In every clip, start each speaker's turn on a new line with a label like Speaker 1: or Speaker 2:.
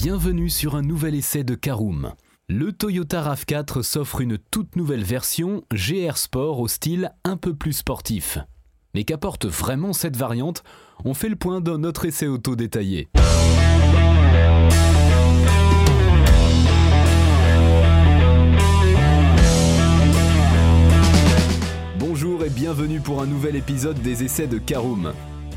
Speaker 1: bienvenue sur un nouvel essai de Caroom. Le Toyota RAV4 s'offre une toute nouvelle version GR Sport au style un peu plus sportif. Mais qu'apporte vraiment cette variante? On fait le point dans notre essai auto détaillé. Bonjour et bienvenue pour un nouvel épisode des essais de Caroom.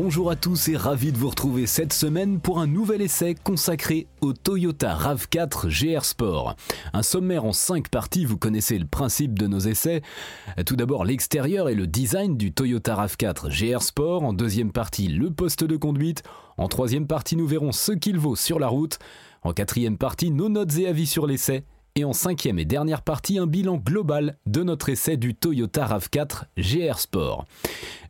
Speaker 1: Bonjour à tous et ravi de vous retrouver cette semaine pour un nouvel essai consacré au Toyota RAV4 GR Sport. Un sommaire en 5 parties, vous connaissez le principe de nos essais. Tout d'abord l'extérieur et le design du Toyota RAV4 GR Sport. En deuxième partie, le poste de conduite. En troisième partie, nous verrons ce qu'il vaut sur la route. En quatrième partie, nos notes et avis sur l'essai et en cinquième et dernière partie un bilan global de notre essai du Toyota RAV4 GR Sport.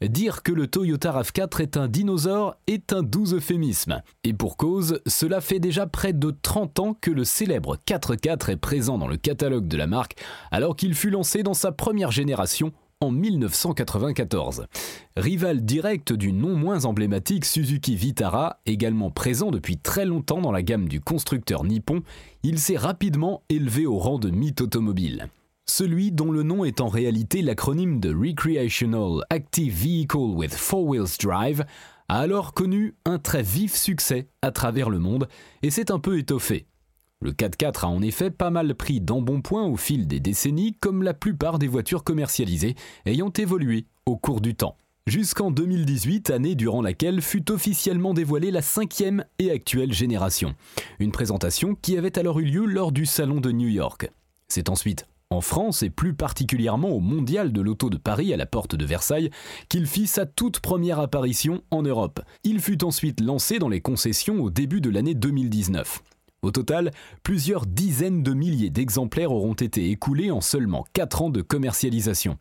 Speaker 1: Dire que le Toyota RAV4 est un dinosaure est un doux euphémisme. Et pour cause, cela fait déjà près de 30 ans que le célèbre 4x4 est présent dans le catalogue de la marque alors qu'il fut lancé dans sa première génération en 1994. Rival direct du non moins emblématique Suzuki Vitara, également présent depuis très longtemps dans la gamme du constructeur nippon, il s'est rapidement élevé au rang de mythe automobile. Celui dont le nom est en réalité l'acronyme de Recreational Active Vehicle with Four Wheels Drive a alors connu un très vif succès à travers le monde et s'est un peu étoffé. Le 4x4 a en effet pas mal pris d'embonpoint au fil des décennies, comme la plupart des voitures commercialisées ayant évolué au cours du temps. Jusqu'en 2018, année durant laquelle fut officiellement dévoilée la cinquième et actuelle génération. Une présentation qui avait alors eu lieu lors du Salon de New York. C'est ensuite en France et plus particulièrement au Mondial de l'Auto de Paris à la porte de Versailles qu'il fit sa toute première apparition en Europe. Il fut ensuite lancé dans les concessions au début de l'année 2019. Au total, plusieurs dizaines de milliers d'exemplaires auront été écoulés en seulement 4 ans de commercialisation.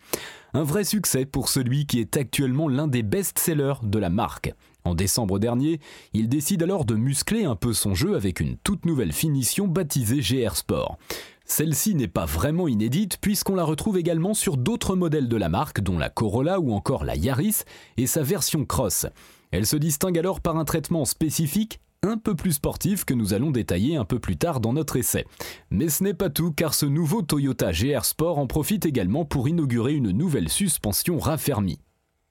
Speaker 1: Un vrai succès pour celui qui est actuellement l'un des best-sellers de la marque. En décembre dernier, il décide alors de muscler un peu son jeu avec une toute nouvelle finition baptisée GR Sport. Celle-ci n'est pas vraiment inédite puisqu'on la retrouve également sur d'autres modèles de la marque dont la Corolla ou encore la Yaris et sa version Cross. Elle se distingue alors par un traitement spécifique un peu plus sportif que nous allons détailler un peu plus tard dans notre essai. Mais ce n'est pas tout car ce nouveau Toyota GR Sport en profite également pour inaugurer une nouvelle suspension raffermie.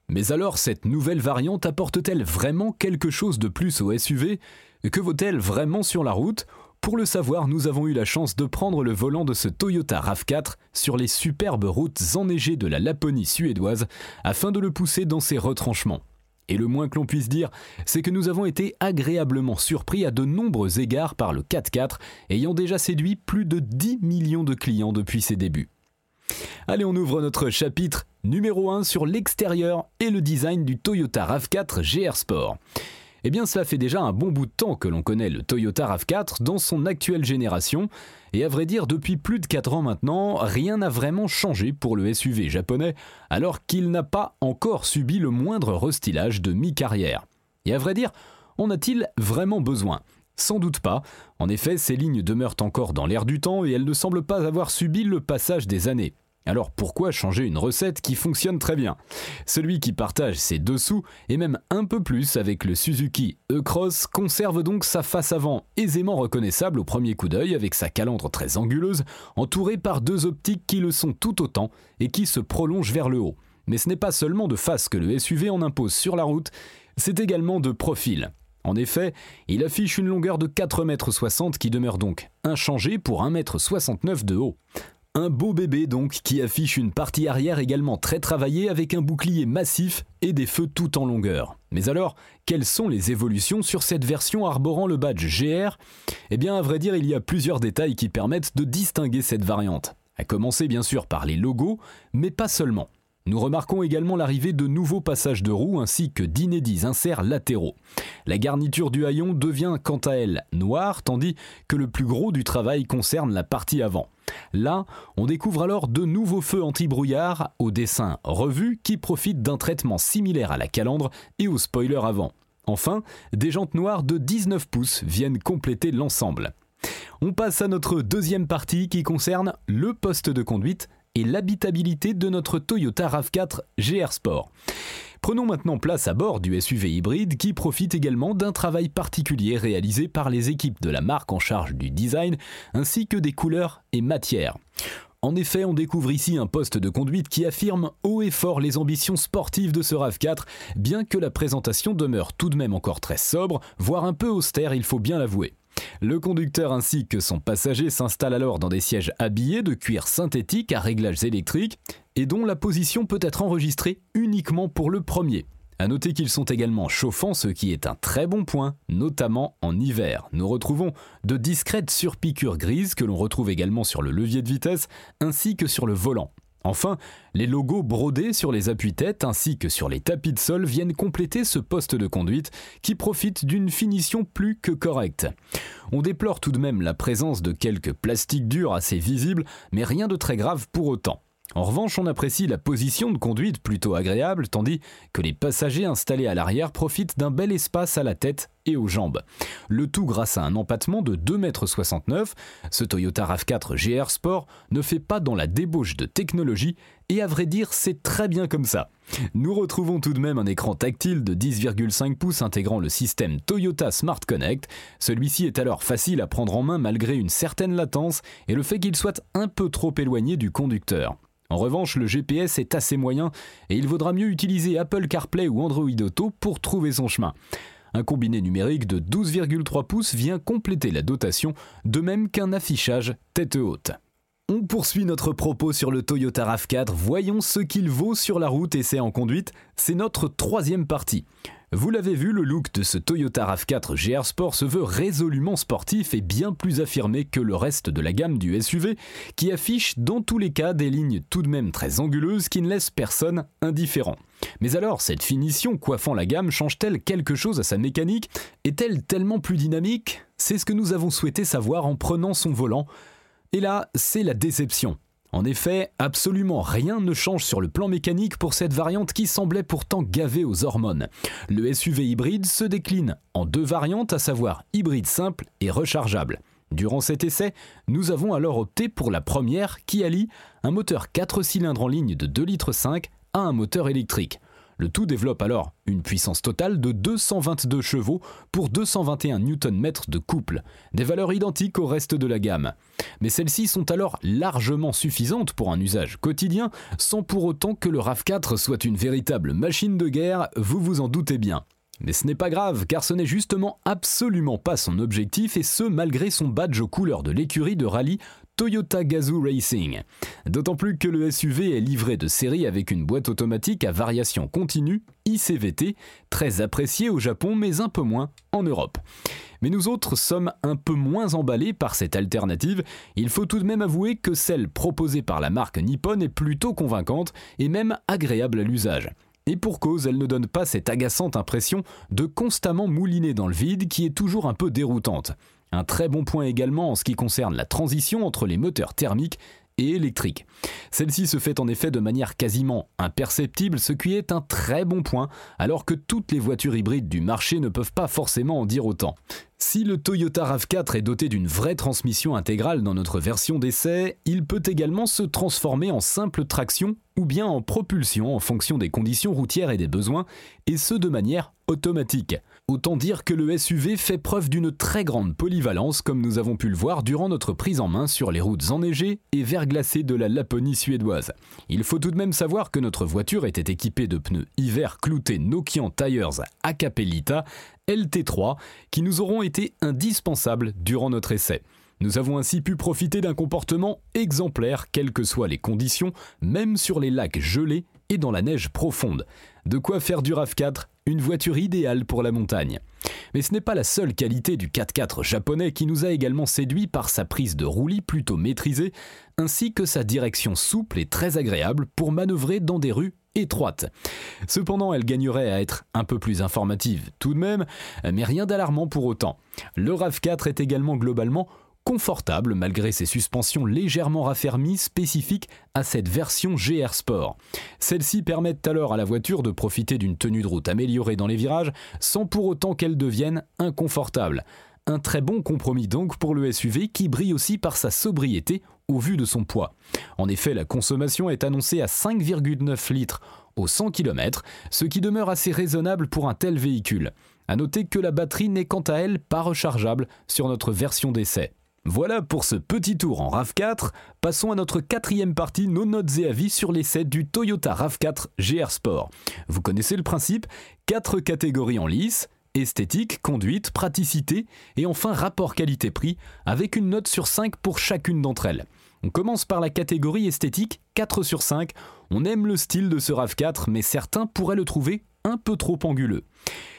Speaker 1: Mais alors cette nouvelle variante apporte-t-elle vraiment quelque chose de plus au SUV Que vaut-elle vraiment sur la route? Pour le savoir, nous avons eu la chance de prendre le volant de ce Toyota RAV4 sur les superbes routes enneigées de la Laponie suédoise afin de le pousser dans ses retranchements. Et le moins que l'on puisse dire, c'est que nous avons été agréablement surpris à de nombreux égards par le 4x4, ayant déjà séduit plus de 10 millions de clients depuis ses débuts. Allez, on ouvre notre chapitre numéro 1 sur l'extérieur et le design du Toyota RAV4 GR Sport. Eh bien, cela fait déjà un bon bout de temps que l'on connaît le Toyota RAV4 dans son actuelle génération, et à vrai dire, depuis plus de 4 ans maintenant, rien n'a vraiment changé pour le SUV japonais, alors qu'il n'a pas encore subi le moindre restylage de mi-carrière. Et à vrai dire, en a-t-il vraiment besoin? Sans doute pas. En effet, ces lignes demeurent encore dans l'air du temps et elles ne semblent pas avoir subi le passage des années. Alors pourquoi changer une recette qui fonctionne très bien? Celui qui partage ses dessous et même un peu plus avec le Suzuki E-Cross conserve donc sa face avant aisément reconnaissable au premier coup d'œil avec sa calandre très anguleuse, entourée par deux optiques qui le sont tout autant et qui se prolongent vers le haut. Mais ce n'est pas seulement de face que le SUV en impose sur la route, c'est également de profil. En effet, il affiche une longueur de 4,60 m qui demeure donc inchangée pour 1,69 m de haut. Un beau bébé donc qui affiche une partie arrière également très travaillée avec un bouclier massif et des feux tout en longueur. Mais alors, quelles sont les évolutions sur cette version arborant le badge GR Eh bien, à vrai dire, il y a plusieurs détails qui permettent de distinguer cette variante. À commencer bien sûr par les logos, mais pas seulement. Nous remarquons également l'arrivée de nouveaux passages de roues ainsi que d'inédits inserts latéraux. La garniture du haillon devient quant à elle noire tandis que le plus gros du travail concerne la partie avant. Là, on découvre alors de nouveaux feux anti-brouillard au dessin revu qui profitent d'un traitement similaire à la calandre et au spoiler avant. Enfin, des jantes noires de 19 pouces viennent compléter l'ensemble. On passe à notre deuxième partie qui concerne le poste de conduite et l'habitabilité de notre Toyota RAV4 GR Sport. Prenons maintenant place à bord du SUV hybride qui profite également d'un travail particulier réalisé par les équipes de la marque en charge du design ainsi que des couleurs et matières. En effet, on découvre ici un poste de conduite qui affirme haut et fort les ambitions sportives de ce RAV4, bien que la présentation demeure tout de même encore très sobre, voire un peu austère, il faut bien l'avouer. Le conducteur ainsi que son passager s'installent alors dans des sièges habillés de cuir synthétique à réglages électriques et dont la position peut être enregistrée uniquement pour le premier. A noter qu'ils sont également chauffants, ce qui est un très bon point, notamment en hiver. Nous retrouvons de discrètes surpiqûres grises que l'on retrouve également sur le levier de vitesse ainsi que sur le volant. Enfin, les logos brodés sur les appuis-têtes ainsi que sur les tapis de sol viennent compléter ce poste de conduite qui profite d'une finition plus que correcte. On déplore tout de même la présence de quelques plastiques durs assez visibles, mais rien de très grave pour autant. En revanche, on apprécie la position de conduite plutôt agréable, tandis que les passagers installés à l'arrière profitent d'un bel espace à la tête et aux jambes. Le tout grâce à un empattement de 2,69 m. Ce Toyota RAV4 GR Sport ne fait pas dans la débauche de technologie, et à vrai dire, c'est très bien comme ça. Nous retrouvons tout de même un écran tactile de 10,5 pouces intégrant le système Toyota Smart Connect. Celui-ci est alors facile à prendre en main malgré une certaine latence et le fait qu'il soit un peu trop éloigné du conducteur. En revanche, le GPS est assez moyen et il vaudra mieux utiliser Apple CarPlay ou Android Auto pour trouver son chemin. Un combiné numérique de 12,3 pouces vient compléter la dotation, de même qu'un affichage tête haute. On poursuit notre propos sur le Toyota RAV4, voyons ce qu'il vaut sur la route et c'est en conduite, c'est notre troisième partie. Vous l'avez vu, le look de ce Toyota RAV4 GR Sport se veut résolument sportif et bien plus affirmé que le reste de la gamme du SUV, qui affiche dans tous les cas des lignes tout de même très anguleuses qui ne laissent personne indifférent. Mais alors, cette finition coiffant la gamme change-t-elle quelque chose à sa mécanique? Est-elle tellement plus dynamique? C'est ce que nous avons souhaité savoir en prenant son volant. Et là, c'est la déception. En effet, absolument rien ne change sur le plan mécanique pour cette variante qui semblait pourtant gavée aux hormones. Le SUV hybride se décline en deux variantes, à savoir hybride simple et rechargeable. Durant cet essai, nous avons alors opté pour la première qui allie un moteur 4 cylindres en ligne de 2,5 litres à un moteur électrique. Le tout développe alors une puissance totale de 222 chevaux pour 221 Nm de couple, des valeurs identiques au reste de la gamme. Mais celles-ci sont alors largement suffisantes pour un usage quotidien, sans pour autant que le RAV4 soit une véritable machine de guerre, vous vous en doutez bien. Mais ce n'est pas grave, car ce n'est justement absolument pas son objectif, et ce malgré son badge aux couleurs de l'écurie de rallye Toyota Gazoo Racing. D'autant plus que le SUV est livré de série avec une boîte automatique à variation continue, ICVT, très appréciée au Japon mais un peu moins en Europe. Mais nous autres sommes un peu moins emballés par cette alternative, il faut tout de même avouer que celle proposée par la marque Nippon est plutôt convaincante et même agréable à l'usage. Et pour cause, elle ne donne pas cette agaçante impression de constamment mouliner dans le vide qui est toujours un peu déroutante. Un très bon point également en ce qui concerne la transition entre les moteurs thermiques et électriques. Celle-ci se fait en effet de manière quasiment imperceptible, ce qui est un très bon point, alors que toutes les voitures hybrides du marché ne peuvent pas forcément en dire autant. Si le Toyota RAV4 est doté d'une vraie transmission intégrale dans notre version d'essai, il peut également se transformer en simple traction ou bien en propulsion en fonction des conditions routières et des besoins, et ce de manière automatique. Autant dire que le SUV fait preuve d'une très grande polyvalence comme nous avons pu le voir durant notre prise en main sur les routes enneigées et verglacées de la Laponie suédoise. Il faut tout de même savoir que notre voiture était équipée de pneus hiver cloutés Nokian Tires Acapelita LT3 qui nous auront été indispensables durant notre essai. Nous avons ainsi pu profiter d'un comportement exemplaire, quelles que soient les conditions, même sur les lacs gelés et dans la neige profonde. De quoi faire du RAV4 une voiture idéale pour la montagne. Mais ce n'est pas la seule qualité du 4x4 japonais qui nous a également séduit par sa prise de roulis plutôt maîtrisée, ainsi que sa direction souple et très agréable pour manœuvrer dans des rues étroites. Cependant, elle gagnerait à être un peu plus informative tout de même, mais rien d'alarmant pour autant. Le RAV4 est également globalement confortable malgré ses suspensions légèrement raffermies spécifiques à cette version GR Sport. Celles-ci permettent alors à la voiture de profiter d'une tenue de route améliorée dans les virages sans pour autant qu'elle devienne inconfortable. Un très bon compromis donc pour le SUV qui brille aussi par sa sobriété au vu de son poids. En effet, la consommation est annoncée à 5,9 litres au 100 km, ce qui demeure assez raisonnable pour un tel véhicule. A noter que la batterie n'est quant à elle pas rechargeable sur notre version d'essai. Voilà pour ce petit tour en RAV4. Passons à notre quatrième partie, nos notes et avis sur l'essai du Toyota RAV4 GR Sport. Vous connaissez le principe, quatre catégories en lice, esthétique, conduite, praticité et enfin rapport qualité-prix avec une note sur 5 pour chacune d'entre elles. On commence par la catégorie esthétique, 4 sur 5. On aime le style de ce RAV4 mais certains pourraient le trouver un peu trop anguleux.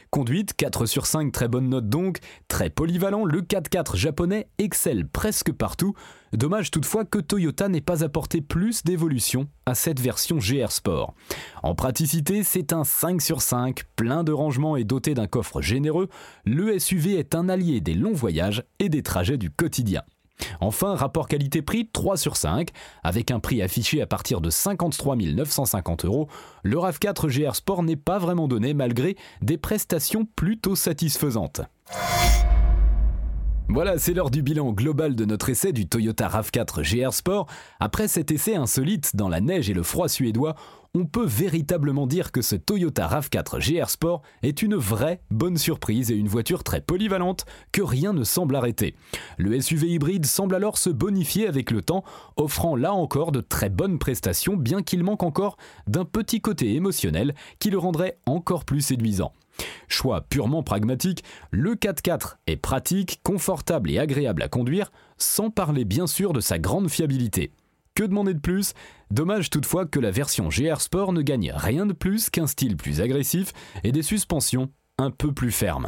Speaker 1: Conduite, 4 sur 5, très bonne note donc, très polyvalent, le 4x4 japonais excelle presque partout. Dommage toutefois que Toyota n'ait pas apporté plus d'évolution à cette version GR Sport. En praticité, c'est un 5 sur 5, plein de rangements et doté d'un coffre généreux, le SUV est un allié des longs voyages et des trajets du quotidien. Enfin, rapport qualité-prix 3 sur 5, avec un prix affiché à partir de 53 950 euros, le RAV4 GR Sport n'est pas vraiment donné malgré des prestations plutôt satisfaisantes. Voilà, c'est l'heure du bilan global de notre essai du Toyota RAV4 GR Sport. Après cet essai insolite dans la neige et le froid suédois, on peut véritablement dire que ce Toyota RAV4 GR Sport est une vraie bonne surprise et une voiture très polyvalente que rien ne semble arrêter. Le SUV hybride semble alors se bonifier avec le temps, offrant là encore de très bonnes prestations bien qu'il manque encore d'un petit côté émotionnel qui le rendrait encore plus séduisant. Choix purement pragmatique, le 4x4 est pratique, confortable et agréable à conduire, sans parler bien sûr de sa grande fiabilité. Que demander de plus? Dommage toutefois que la version GR Sport ne gagne rien de plus qu'un style plus agressif et des suspensions un peu plus fermes.